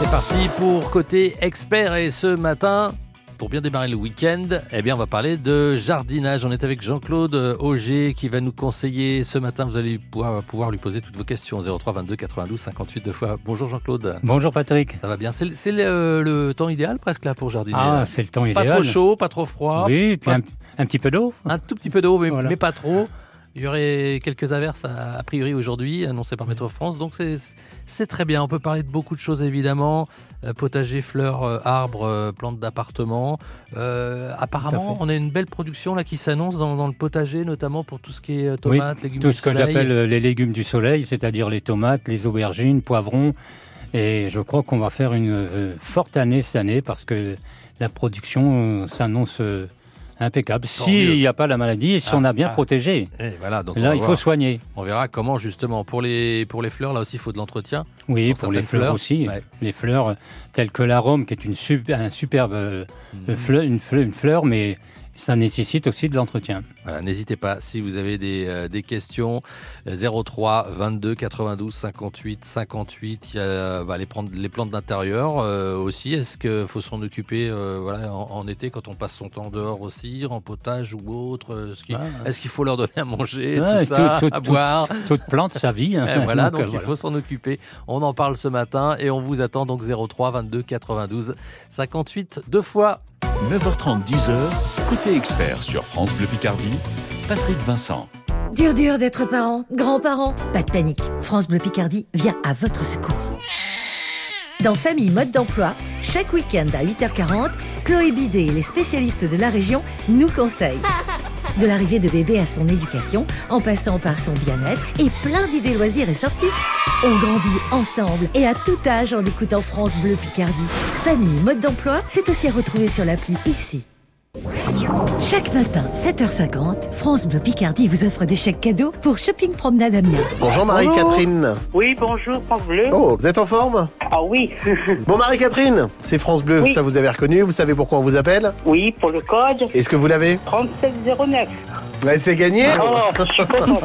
C'est parti pour côté expert et ce matin, pour bien démarrer le week-end, eh bien, on va parler de jardinage. On est avec Jean-Claude Auger qui va nous conseiller. Ce matin, vous allez pouvoir, pouvoir lui poser toutes vos questions. 03 22 92 58 deux fois. Bonjour Jean-Claude. Bonjour Patrick. Ça va bien? C'est le, le temps idéal presque là pour jardiner. Ah, c'est le temps pas idéal. trop chaud, pas trop froid. Oui, puis Pas- un, un petit peu d'eau. Un tout petit peu d'eau, mais, Voilà. mais pas trop. Il y aurait quelques averses a, a priori aujourd'hui, annoncées par Météo France. Donc c'est très bien. On peut parler de beaucoup de choses évidemment. Euh, potager, fleurs, euh, arbres, euh, plantes d'appartement. Apparemment, on a une belle production là qui s'annonce dans, dans le potager, notamment pour tout ce qui est tomates, légumes Tout du ce que j'appelle les légumes du soleil, c'est-à-dire les tomates, les aubergines, poivrons. Et je crois qu'on va faire une forte année cette année parce que la production s'annonce impeccable. S'il n'y a pas la maladie et si Ah, on a bien ah. protégé. Et voilà, donc on Là, il faut soigner. On verra comment justement pour les pour les fleurs là aussi il faut de l'entretien. Oui, Pour les fleurs, fleurs, aussi. ouais. Les fleurs telles que l'arôme, qui est une, sup- un superbe euh, fleur, une, fleur, une fleur, mais ça nécessite aussi de l'entretien. Voilà, n'hésitez pas si vous avez des, euh, des questions. euh, 03 22 92 58 58. Il y a euh, bah, les, plantes, les plantes d'intérieur euh, aussi. Est-ce qu'il faut s'en occuper euh, voilà, en, en été quand on passe son temps dehors aussi, en potage ou autre Est-ce qu'il Ah. faut leur donner à manger, Ouais, tout ça, tout- tout- à boire? Toute plante, sa vie. hein. Eh, voilà, donc euh, il voilà. faut s'en occuper. On en parle ce matin et on vous attend donc 03 22 92 58 deux fois. 9h30, 10h, côté expert sur France Bleu Picardie, Patrick Vincent. Dur dur d'être parent, grand-parent. Pas de panique. France Bleu Picardie vient à votre secours. Dans Famille Mode d'Emploi, chaque week-end à 8h40, Chloé Bidet et les spécialistes de la région nous conseillent. De l'arrivée de bébé à son éducation, en passant par son bien-être et plein d'idées loisirs et sorties. On grandit ensemble et à tout âge en écoutant France Bleu Picardie. Famille Mode d'Emploi, c'est aussi à retrouver sur l'appli ici. Chaque matin, 7h50, France Bleu Picardie vous offre des chèques cadeaux pour Shopping Promenade Amiens. Bonjour Marie-Catherine. Oui, bonjour, France Bleu. Oh, vous êtes en forme? Ah oui, Bon Marie-Catherine, c'est France Bleu, Oui. ça vous avez reconnu, vous savez pourquoi on vous appelle? Oui, pour le code Est-ce que vous l'avez? 3709. Ouais, C'est gagné Oh, je suis contente.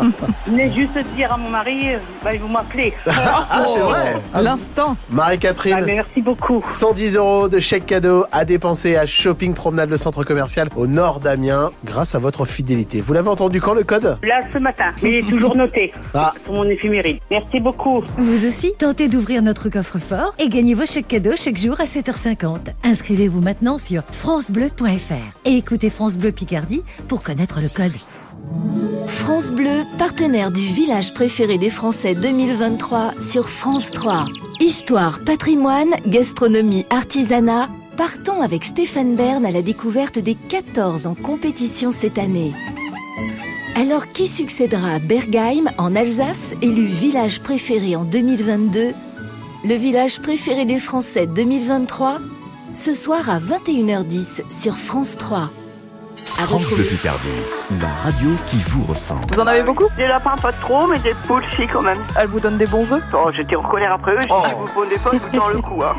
Juste dire à mon mari, bah, vous m'appelez. Ah c'est vrai L'instant. Ah, Marie-Catherine, mais merci beaucoup. 110 euros de chèque cadeau à dépenser à Shopping Promenade, le centre commercial au nord d'Amiens, grâce à votre fidélité. Vous l'avez entendu quand le code? Là, ce matin, mais il est toujours noté Ah. sur mon éphéméride. Merci beaucoup. Vous aussi, tentez d'ouvrir notre coffre-fort et gagnez vos chèques cadeaux chaque jour à 7h50. Inscrivez-vous maintenant sur francebleu.fr et écoutez France Bleu Picardie pour connaître le code. France Bleu, partenaire du village préféré des Français 2023 sur France 3. Histoire, patrimoine, gastronomie, artisanat. Partons avec Stéphane Bern à la découverte des 14 en compétition cette année. Alors qui succédera à Bergheim en Alsace, élu village préféré en 2022 Le village préféré des Français 2023 Ce soir à 21h10 sur France 3. France Bleu Picardie, la radio qui vous ressemble. Vous en avez beaucoup? Des lapins, pas trop, mais des poules, si, quand même. Elle vous donne des bons œufs? Oh, j'étais en colère après eux, j'ai dit, vous prenez pas, je vous tends le coup. Hein.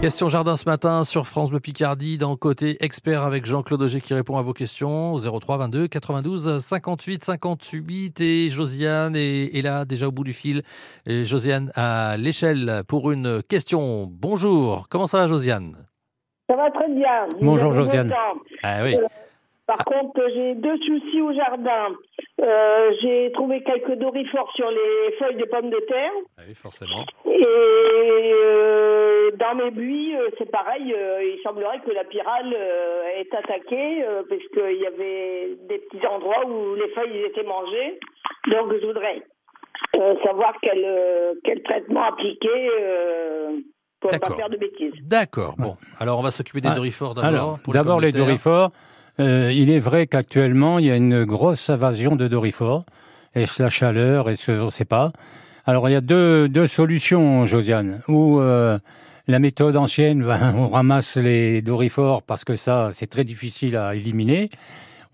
Question jardin ce matin sur France Bleu Picardie dans Côté Expert avec Jean-Claude Auger qui répond à vos questions au 03 22 92 58 58 et Josiane est, est là déjà au bout du fil. Et Josiane à l'échelle pour une question. Bonjour, comment ça va Josiane? Ça va très bien. Bonjour, Josiane. Ah oui, Par contre, j'ai deux soucis au jardin. Euh, j'ai trouvé quelques dorifores sur les feuilles de pommes de terre. Ah oui forcément. Et euh, dans mes buis, euh, c'est pareil. euh, il semblerait que la pyrale euh, est attaquée euh, parce qu'il y avait des petits endroits où les feuilles étaient mangées. Donc, je voudrais euh, savoir quel, euh, quel traitement appliquer euh, pour ne pas D'accord. faire de bêtises. D'accord, bon. Alors on va s'occuper des Ah, d'abord. D'abord les dorifores. Euh, il est vrai qu'actuellement, il y a une grosse invasion de dorifores. Est-ce la chaleur? Est-ce on ne sait pas. Alors, il y a deux, deux solutions, Josiane. Ou euh, la méthode ancienne, ben, on ramasse les dorifores parce que ça, c'est très difficile à éliminer.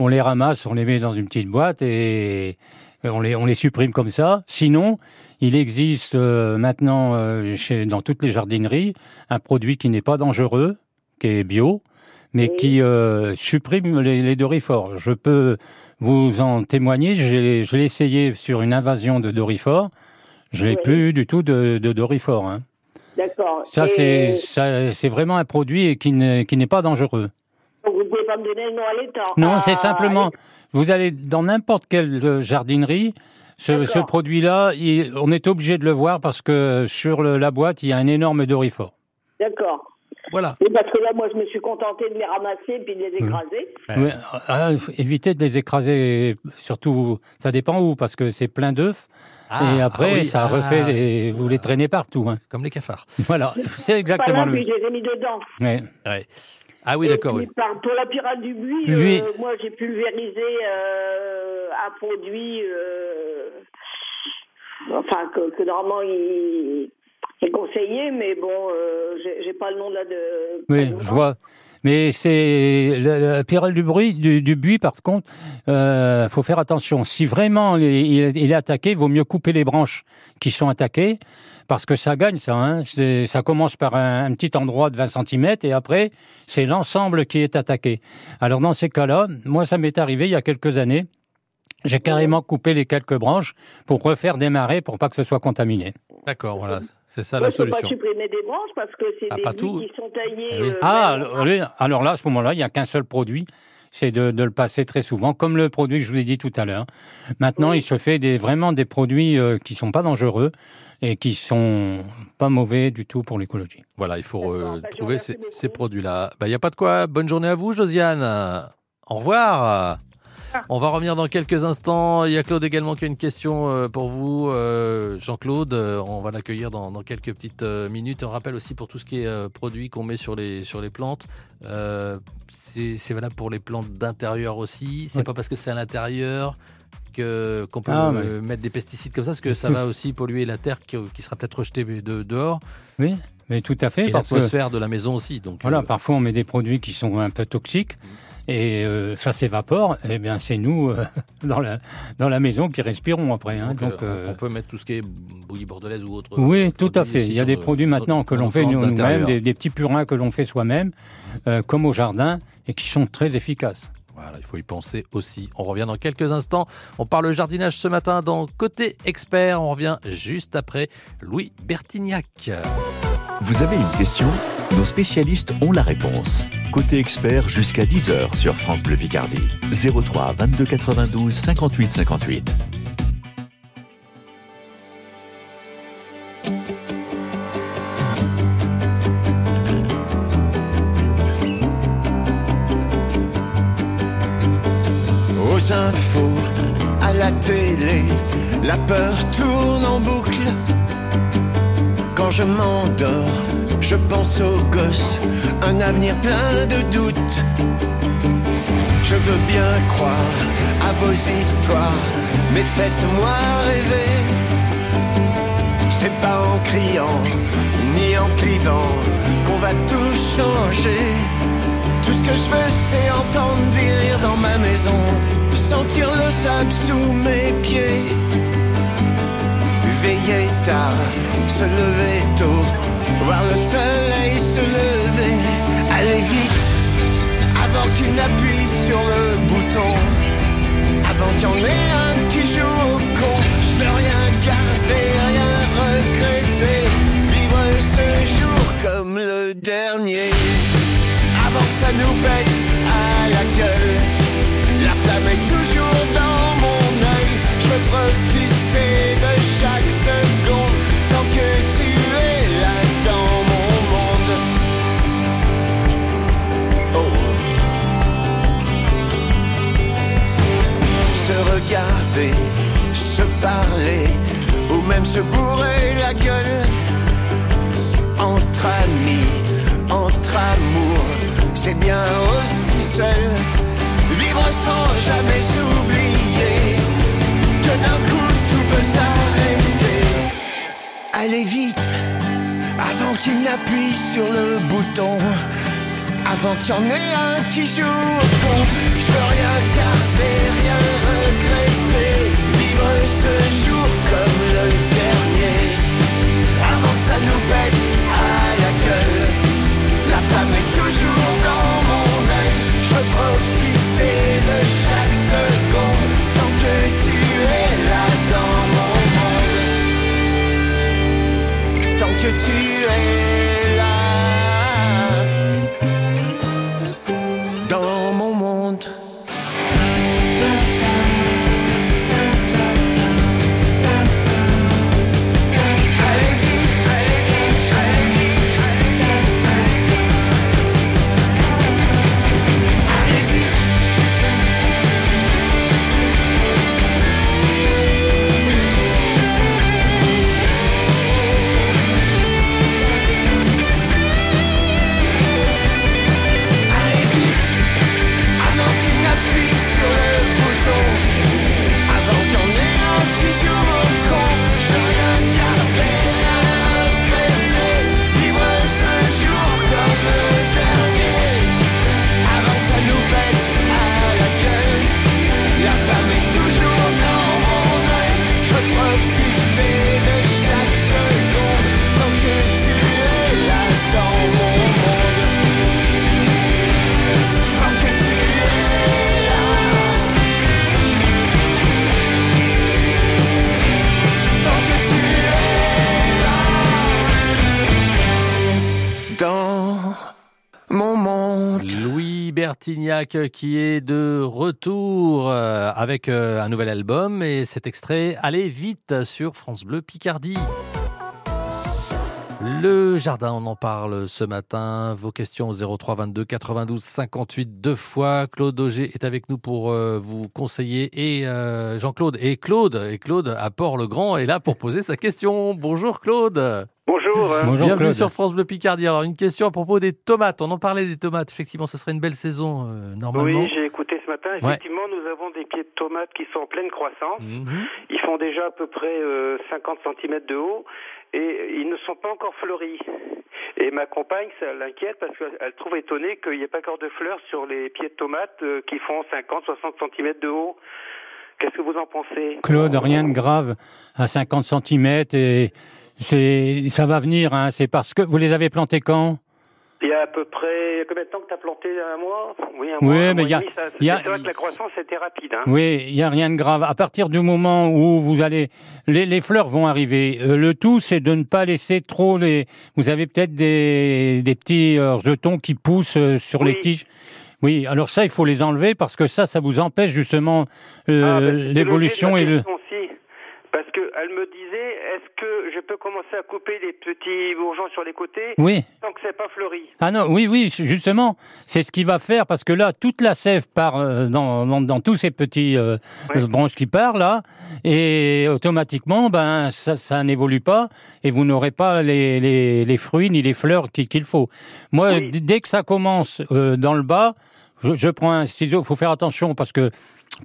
On les ramasse, on les met dans une petite boîte et on les, on les supprime comme ça. Sinon, il existe euh, maintenant euh, chez, dans toutes les jardineries un produit qui n'est pas dangereux, qui est bio, mais Oui. qui euh, supprime les, les dorifores. Je peux vous en témoigner. Je l'ai essayé sur une invasion de dorifores. Je n'ai Oui. plus du tout de, de dorifores. hein. D'accord. Ça, Et c'est vraiment un produit qui n'est pas dangereux. donc Vous ne pouvez pas me donner le nom à l'état Non, Ah, c'est simplement, vous allez dans n'importe quelle jardinerie, ce, produit-là, il- on est obligé de le voir parce que sur le- la boîte, il y a un énorme dorifort. D'accord. Voilà. Oui, parce que là, moi, je me suis contentée de les ramasser puis de les écraser. Ouais, ah, faut éviter de les écraser, surtout, ça dépend où, parce que c'est plein d'œufs. Ah, et après, ah oui, ça ah, refait, les- vous les traînez partout. hein. Comme les cafards. Voilà, c'est C'est pas exactement là, le puis je les ai mis dedans. Ouais. Ouais. Ah oui, d'accord, oui. par- pour la pirate du buis, Lui- euh, moi, j'ai pulvérisé euh, un produit, euh, enfin, que, que normalement, il est conseillé, mais bon, euh, j'ai pas le nom là de... Oui, je vois. Mais c'est la, la pyrale du bruit, du, du buis, par contre, euh, faut faire attention. Si vraiment il- il est attaqué, il vaut mieux couper les branches qui sont attaquées, parce que ça gagne, ça. Hein. Ça commence par un, un petit endroit de 20 cm et après, c'est l'ensemble qui est attaqué. Alors dans ces cas-là, moi, ça m'est arrivé il y a quelques années. J'ai carrément coupé les quelques branches pour refaire démarrer pour pas que ce soit contaminé. D'accord, voilà. C'est ça Moi, la je peux pas solution. supprimer des branches parce que c'est Ah, des pas tout. qui sont taillés... Ah oui. euh, Ah, alors, là, à ce moment-là, il n'y a qu'un seul produit, c'est de, de le passer très souvent, comme le produit que je vous ai dit tout à l'heure. Maintenant, Oui. il se fait des, vraiment des produits euh, qui sont pas dangereux et qui sont pas mauvais du tout pour l'écologie. Voilà, il faut euh, Bah, trouver ces, produits-là. Il n'y a pas de quoi. Bonne journée à vous, Josiane. Au revoir. On va revenir dans quelques instants. Il y a Claude également qui a une question euh, pour vous. Euh, Jean-Claude, on va l'accueillir dans, dans quelques petites minutes. On rappelle aussi pour tout ce qui est produit qu'on met sur les, sur les plantes. euh, c'est valable pour les plantes d'intérieur aussi. C'est Ouais. pas parce que c'est à l'intérieur que qu'on peut Ah, euh, mettre des pesticides comme ça, parce que ça Tout- va aussi polluer la terre qui, qui sera peut-être rejetée de, dehors Oui, mais tout à fait, et parce l'atmosphère de la maison aussi. Donc, voilà, euh, parfois on met des produits qui sont un peu toxiques et euh, ça s'évapore. Eh bien, c'est nous dans la dans la maison qui respirons après. hein. donc, donc, on peut mettre tout ce qui est bouillie bordelaise ou autre. Oui, autre tout à fait. Il y a des produits maintenant que l'on fait nous-mêmes, des, des petits purins que l'on fait soi-même, comme au jardin, et qui sont très efficaces. Il faut y penser aussi. On revient dans quelques instants. On parle jardinage ce matin dans Côté Expert. On revient juste après Louis Bertignac. Vous avez une question? Nos spécialistes ont la réponse. Côté expert jusqu'à 10h sur France Bleu Picardie. 03 22 92 58 58. La peur tourne en boucle. Quand je m'endors, je pense aux gosses, un avenir plein de doutes. Je veux bien croire à vos histoires, mais faites-moi rêver. C'est pas en criant, ni en clivant, qu'on va tout changer. Tout ce que je veux, c'est entendre des rires dans ma maison, sentir le sable sous mes pieds. Veiller tard, se lever tôt, voir le soleil se lever. Aller vite, avant qu'il n'appuie sur le bouton, avant qu'il y en ait un qui joue au con. Je veux rien garder, rien regretter, vivre ce jour comme le dernier avant que ça nous pète à la gueule. La flamme est toujours dans mon œil. Je veux profiter de chaque seconde Avant qu'il y en ait un qui joue au con, je veux rien garder, rien regretter. Vivre ce jour Bertignac qui est de retour euh, avec euh, un nouvel album et cet extrait Allez vite sur France Bleu Picardie. Le jardin, on en parle ce matin. Vos questions au 03 22 92 58 deux fois. Claude Auger est avec nous pour euh, vous conseiller et Jean-Claude et Claude et Claude à Port-le-Grand est là pour poser sa question. Bonjour Claude. Bonjour. hein. Bonjour Bienvenue Claude. sur France Bleu Picardie. Alors une question à propos des tomates. On en parlait des tomates. Effectivement, ce serait une belle saison euh, normalement. Oui, j'ai écouté ce matin. Effectivement, nous avons des pieds de tomates qui sont en pleine croissance. Mhm. Ils font déjà à peu près euh, 50 cm de haut et ils ne sont pas encore fleuris. Et ma compagne, ça l'inquiète parce qu'elle trouve étonné qu'il n'y ait pas encore de fleurs sur les pieds de tomates euh, qui font 50, 60 cm de haut. Qu'est-ce que vous en pensez? Claude, rien de grave à 50 cm et c'est ça va venir. Hein. C'est parce que vous les avez plantés quand? Il y a à peu près combien de temps que tu as planté? Un mois? Oui, un Oui, mois. un mais il y a- y a- C'est vrai que la croissance était rapide. Hein. Oui, il y a rien de grave. À partir du moment où vous allez, les, les fleurs vont arriver. Euh, le tout, c'est de ne pas laisser trop les. Vous avez peut-être des, des petits euh, jetons qui poussent euh, sur les Oui. tiges. Oui, alors ça, il faut les enlever parce que ça, ça vous empêche justement euh, Ah, ben, l'évolution et le. aussi. Parce qu'elle me disait, que je peux commencer à couper des petits bourgeons sur les côtés Oui. tant que c'est pas fleuri Ah non, oui, oui, justement, c'est ce qu'il va faire parce que là, toute la sève part euh, dans, dans, dans tous ces petits euh, branches qui partent là, et automatiquement, ben ça, ça n'évolue pas et vous n'aurez pas les, les, les fruits ni les fleurs qu'il faut. Moi, Oui. dès que ça commence euh, dans le bas, je, je prends un ciseau. Il faut faire attention parce que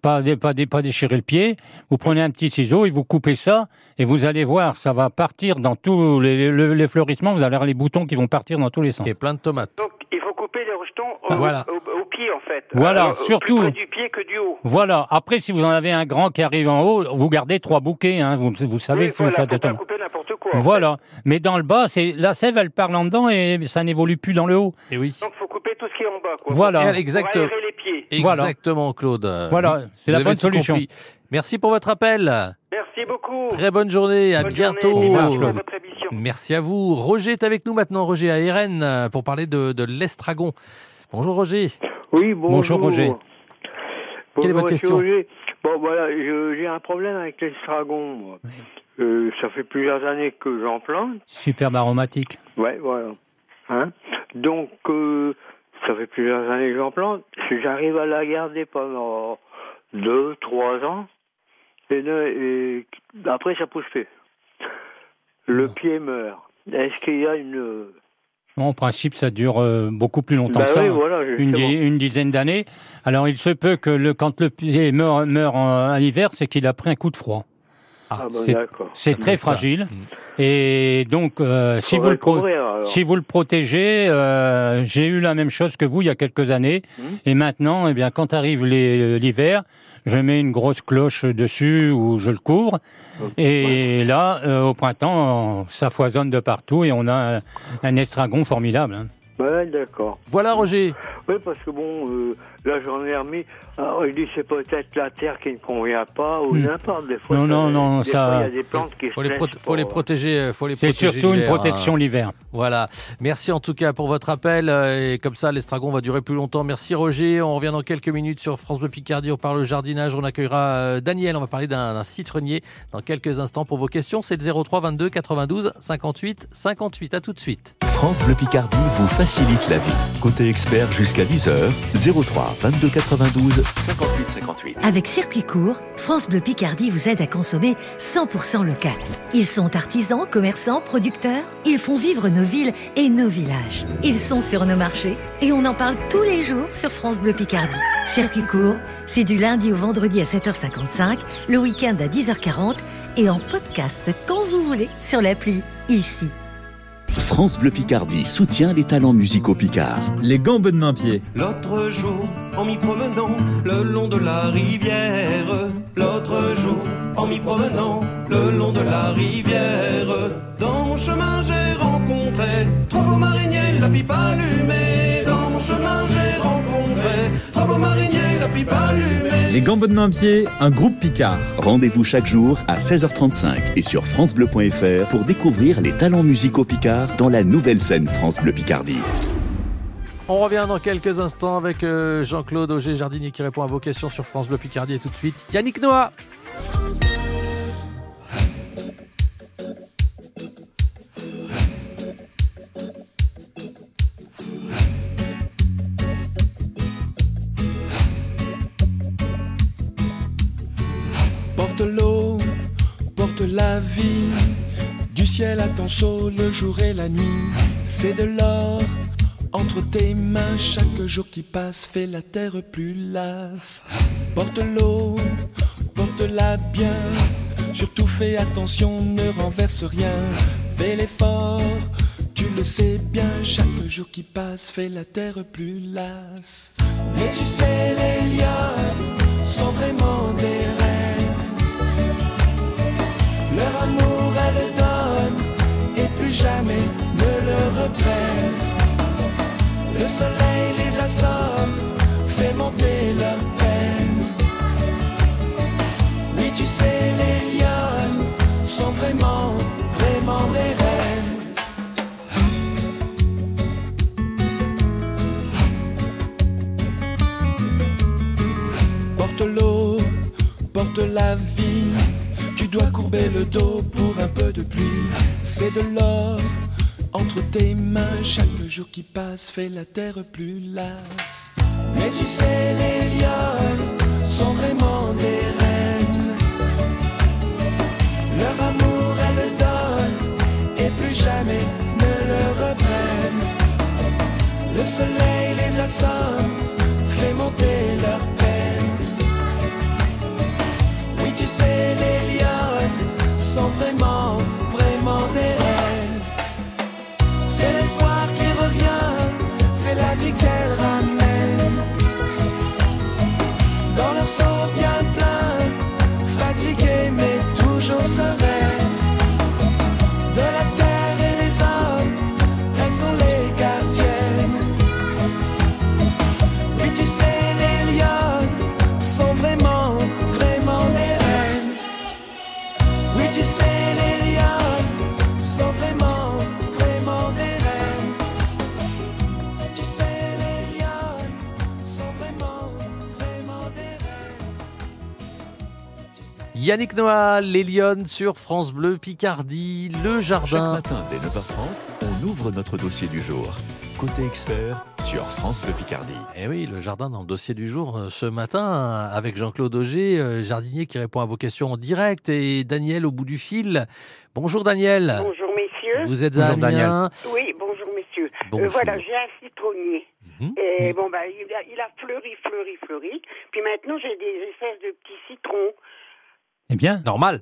pas, pas, pas déchirer le pied. Vous prenez un petit ciseau et vous coupez ça et vous allez voir, ça va partir dans tous les, les, les fleurissements. Vous allez avoir les boutons qui vont partir dans tous les sens. Et plein de tomates. Donc il faut couper les rejetons au, Ah, voilà. au, au pied en fait. Voilà, Euh, surtout. Plus près du pied que du haut. Voilà. Après, si vous en avez un grand qui arrive en haut, vous gardez trois bouquets. Hein. Vous, vous savez Oui, si vous voilà, faites couper n'importe quoi. en Voilà. Mais dans le bas, c'est la sève, elle part en dedans et ça n'évolue plus dans le haut. Et oui. fait. Donc faut couper tout ce qui est en bas. Quoi. Voilà. Exact- Pour Exactement, Claude. Voilà, c'est la bonne solution. compris. Merci pour votre appel. Merci beaucoup. Très bonne journée. À Bonne bientôt. journée. Merci votre à vous. Roger est avec nous maintenant. Roger à euh, pour parler de, de l'estragon. Bonjour Roger. Oui, bonjour. Bonjour, Roger. Quelle est votre question Roger. Bon, voilà, j'ai un problème avec l'estragon. Euh, ça fait plusieurs années que j'en plante. Superbe aromatique. Ouais, voilà. Hein Donc, euh, ça fait plusieurs années que j'en plante. J'arrive à la garder pendant deux, trois ans. Et, ne- et après, ça pousse plus. Le pied meurt. Est-ce qu'il y a une... En principe, ça dure euh, beaucoup plus longtemps Bah que ça. oui, hein. voilà, une, justement. di- une dizaine d'années. Alors, il se peut que le, quand le pied meurt, meurt en- à l'hiver, c'est qu'il a pris un coup de froid. Ah, bah, c'est-. C'est très fragile. Et donc, euh, si, vous le couvrir, si vous le protégez, euh, j'ai eu la même chose que vous il y a quelques années. Hmm. Et maintenant, eh bien, quand arrive les- l'hiver, je mets une grosse cloche dessus où je le couvre. Et là, euh, au printemps, ça foisonne de partout et on a un, un estragon formidable. hein. Ouais, d'accord. Voilà Roger. Oui, parce que bon, euh, là j'en ai remis. Alors, je dis c'est peut-être la terre qui ne convient pas ou Hmm. n'importe. Des fois, Non, non, non, des ça- Il y a des plantes qui Faut se les, prote- faut les protéger. euh, Faut les C'est protéger surtout une l'hiver, hein. protection l'hiver. Voilà. Merci en tout cas pour votre appel. euh, Et comme ça, l'estragon va durer plus longtemps. Merci Roger. On revient dans quelques minutes sur France Bleu Picardie. On parle jardinage. On accueillera euh, Daniel. On va parler d'un d'un citronnier dans quelques instants pour vos questions. C'est le 03 22 92 58 58. À tout de suite. France Bleu Picardie vous facilite la vie. Côté expert jusqu'à 10h, 03 22 92 58 58. Avec Circuit Court, France Bleu Picardie vous aide à consommer 100% local. Ils sont artisans, commerçants, producteurs. Ils font vivre nos villes et nos villages. Ils sont sur nos marchés et on en parle tous les jours sur France Bleu Picardie. Circuit Court, c'est du lundi au vendredi à 7h55, le week-end à 10h40 et en podcast quand vous voulez sur l'appli ici. France Bleu Picardie soutient les talents musicaux picards. Les gambes de main-pied. L'autre jour, en m'y promenant le long de la rivière, l'autre jour, en m'y promenant le long de la rivière, dans mon chemin j'ai rencontré trois beaux mariniers, la pipe allumée. Dans mon chemin j'ai rencontré trois beaux mariniers. Les gambes de un groupe Picard. Rendez-vous chaque jour à 16h35 et sur francebleu.fr pour découvrir les talents musicaux picards dans la nouvelle scène France Bleu Picardie. On revient dans quelques instants avec euh, Jean-Claude Auger, jardinier, qui répond à vos questions sur France Bleu Picardie. Et tout de suite, Yannick Noah. Du ciel à ton saut le jour et la nuit. C'est de l'or entre tes mains, chaque jour qui passe fait la terre plus lasse. Porte l'eau, porte-la bien, surtout fais attention, ne renverse rien. Fais l'effort, tu le sais bien, chaque jour qui passe fait la terre plus lasse. Mais tu sais, les lions sont vraiment des Leur amour, elles donnent et plus jamais ne le reprennent. Le soleil les assomme, fait monter leur peine. Oui, tu sais, les lionnes sont vraiment, vraiment des reines. Porte l'eau, porte la vie. Dois courber le dos pour un peu de pluie. C'est de l'or entre tes mains. Chaque jour qui passe fait la terre plus lasse. Mais tu sais, les lionnes sont vraiment des reines. Leur amour, elles le donnent et plus jamais ne le reprennent. Le soleil les assomme, lionnes Yannick Noah, les Lyonnes sur France Bleu Picardie, le Chaque jardin. matin dès 9h30, on ouvre notre dossier du jour. Côté expert sur France Bleu Picardie. Eh oui, le jardin dans le dossier du jour euh, ce matin avec Jean-Claude Auger, euh, jardinier qui répond à vos questions en direct et Daniel au bout du fil. Bonjour Daniel. Bonjour messieurs. Vous êtes à Amiens. Oui, bonjour messieurs. Euh, Bonjour. voilà, j'ai un citronnier. Mhm. Et bon, bah, il a, il a fleuri, fleuri, fleuri. Puis maintenant, j'ai des espèces de petits citrons. Eh bien, normal.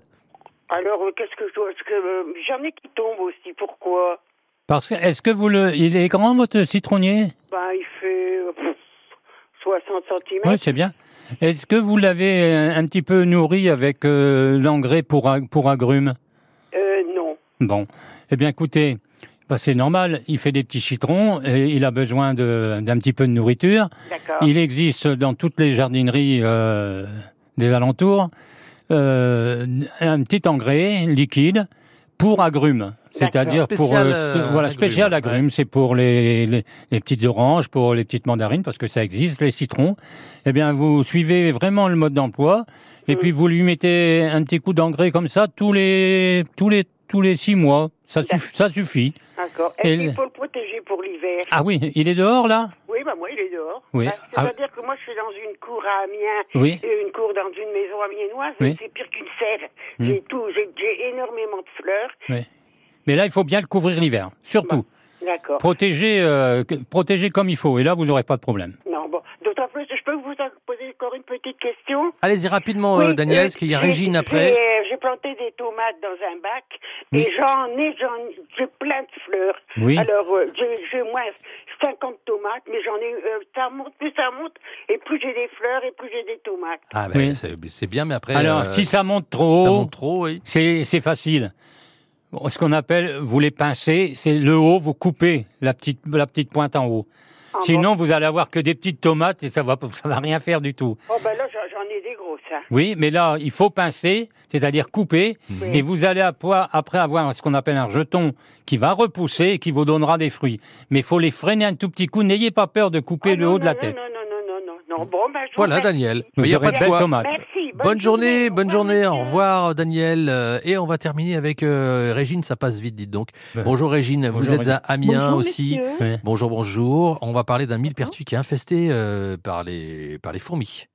Alors, euh, qu'est-ce que je dois. est-ce que, euh, J'en ai qui tombent aussi. Pourquoi? Parce que, est-ce que vous le, il est grand votre citronnier? Ben, il fait euh, pff, 60 cm. Oui, c'est bien. Est-ce que vous l'avez euh, un petit peu nourri avec euh, l'engrais pour, ag- pour agrumes? Euh, non. Bon. Eh bien, écoutez, bah, c'est normal. Il fait des petits citrons et il a besoin de- d'un petit peu de nourriture. D'accord. Il existe dans toutes les jardineries euh, des alentours euh, un petit engrais liquide pour agrumes. C'est-à-dire pour euh, euh, voilà spécial agrumes, c'est pour les, les, les petites oranges, pour les petites mandarines parce que ça existe les citrons. Eh bien vous suivez vraiment le mode d'emploi et puis vous lui mettez un petit coup d'engrais comme ça tous les tous les tous les six mois. Ça, suff- ça suffit. D'accord. Et qu'il faut le protéger pour l'hiver? Ah oui, il est dehors là? Oui, bah moi, il est dehors. Oui. Bah, Ah. C'est-à-dire que moi, je suis dans une cour à Amiens, Oui. et une cour dans une maison amiénoise, Oui. c'est pire qu'une serre. Hmm. J'ai tout, j'ai énormément de fleurs. Oui. Mais là, il faut bien le couvrir l'hiver, surtout. D'accord. Protéger, euh, protéger comme il faut, et là, vous n'aurez pas de problème. Non, bon. D'autant plus, je peux vous poser encore une petite question? Allez-y rapidement, Oui, euh, Daniel, euh, parce qu'il y a Régine après. euh, J'ai planté des tomates dans un bac Oui. et j'en ai, j'ai plein de fleurs. Oui. Alors, euh, j'ai moins 50 tomates, mais j'en ai, euh, ça monte, plus ça monte, et plus j'ai des fleurs et plus j'ai des tomates. Ah ben, Oui. c'est- c'est bien, mais après. Alors, euh, si ça monte trop ça haut, monte trop, oui. c'est c'est facile. Bon, ce qu'on appelle, vous les pincez, c'est le haut, vous coupez la petite, la petite pointe en haut. Ah Sinon, vous allez avoir que des petites tomates et ça va, ça va rien faire du tout. Oh, ben là, j'en ai des grosses. Ça. Oui, mais là, il faut pincer, c'est-à-dire couper, et vous allez après après avoir ce qu'on appelle un jeton qui va repousser et qui vous donnera des fruits. Mais il faut les freiner un tout petit coup. N'ayez pas peur de couper le haut de la tête. Non, non, non, non, non, non. Bon, ben, Voilà, remercie. Daniel. Vous Il n'y a pas de quoi. tomates. Merci. Bonne journée, bonne journée. Au revoir, Daniel. Euh, Et on va terminer avec euh, Régine. Ça passe vite, dites donc. Bonjour Régine. Vous êtes à. Amiens Bonjour, aussi. Bonjour, bonjour. On va parler d'un millepertuis qui est infesté euh, par les par les fourmis.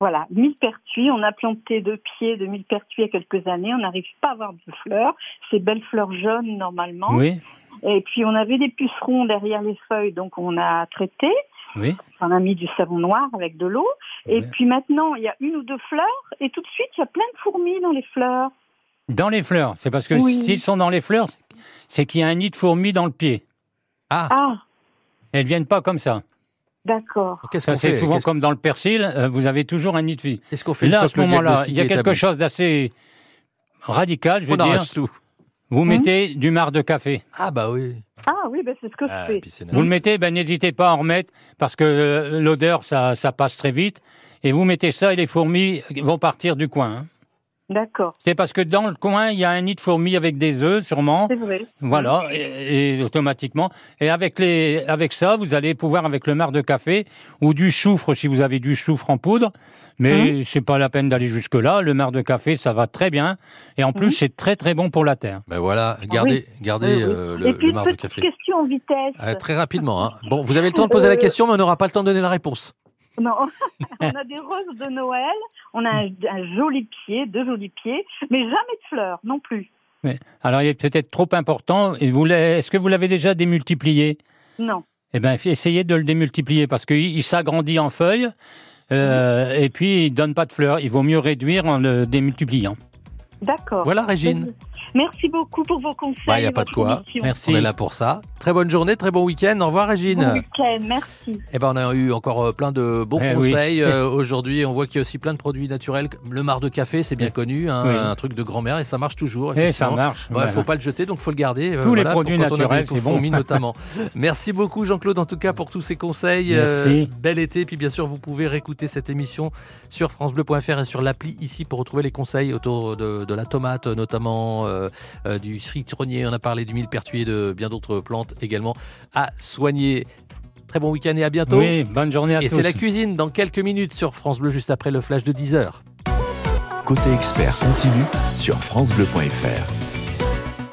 Voilà, millepertuis. On a planté deux pieds de millepertuis il y a quelques années. On n'arrive pas à avoir de fleurs. Ces belles fleurs jaunes normalement. Oui, Et puis on avait des pucerons derrière les feuilles, donc on a traité. oui. On a mis du savon noir avec de l'eau. Et puis maintenant, il y a une ou deux fleurs. Et tout de suite, il y a plein de fourmis dans les fleurs. Dans les fleurs. C'est parce que Oui. s'ils sont dans les fleurs, c'est qu'il y a un nid de fourmis dans le pied. Ah. Ah, Elles viennent pas comme ça. D'accord. Qu'est-ce c'est souvent comme dans le persil, euh, vous avez toujours un nid de fourmis. Qu'est-ce qu'on fait Là, à ce moment-là, il y a quelque chose d'assez radical, je veux dire. tout. Vous Hum. mettez du marc de café. Ah bah oui. Ah oui, ben c'est ce que Ah, je fais. Vous le mettez, ben n'hésitez pas à en remettre parce que euh, l'odeur, ça, ça passe très vite. Et vous mettez ça et les fourmis vont partir du coin. hein. D'accord. C'est parce que dans le coin, il y a un nid de fourmis avec des œufs, sûrement. C'est vrai. Voilà, et, et automatiquement. Et avec les, avec ça, vous allez pouvoir avec le marc de café ou du soufre si vous avez du soufre en poudre. Mais c'est pas la peine d'aller jusque là. Le marc de café, ça va très bien. Et en plus, c'est très très bon pour la terre. Ben voilà, gardez, oui. gardez Oui, oui. euh, le, Et puis le une marc de petite café. question en vitesse. Euh, très rapidement. Hein. Bon, vous avez le temps de poser la Euh, question, mais on n'aura pas le temps de donner la réponse. Non, on a des roses de Noël, on a un, un joli pied, deux jolis pieds, mais jamais de fleurs non plus. Mais, alors, il est peut-être trop important. Est-ce que vous l'avez déjà démultiplié? Non. Eh bien, essayez de le démultiplier parce qu'il il s'agrandit en feuilles euh, et puis il donne pas de fleurs. Il vaut mieux réduire en le démultipliant. D'accord. Voilà, Régine. Merci beaucoup pour vos conseils. Bah, il n'y a et pas de quoi. émission. On est là pour ça. Très bonne journée, très bon week-end. Au revoir, Régine. Bon week-end, merci. Eh ben, on a eu encore euh, plein de bons Eh oui. conseils euh, aujourd'hui. On voit qu'il y a aussi plein de produits naturels. Le marc de café, c'est bien connu, hein, Oui. un truc de grand-mère et ça marche toujours. Et ça effectivement. marche, Il voilà. faut pas le jeter, donc faut le garder. euh, Tous les voilà, produits naturels, c'est bon. notamment. Merci beaucoup, Jean-Claude, en tout cas, pour tous ces conseils. Merci. bel été. Puis bien sûr, vous pouvez réécouter cette émission sur FranceBleu.fr et sur l'appli ici pour retrouver les conseils autour de, de la tomate, notamment euh, euh, du citronnier. On a parlé du millepertuis et de bien d'autres plantes également à soigner. Très bon week-end et à bientôt. Oui, bonne journée à Et tous. c'est la cuisine dans quelques minutes sur France Bleu, juste après le flash de 10h. Côté expert continue sur FranceBleu.fr.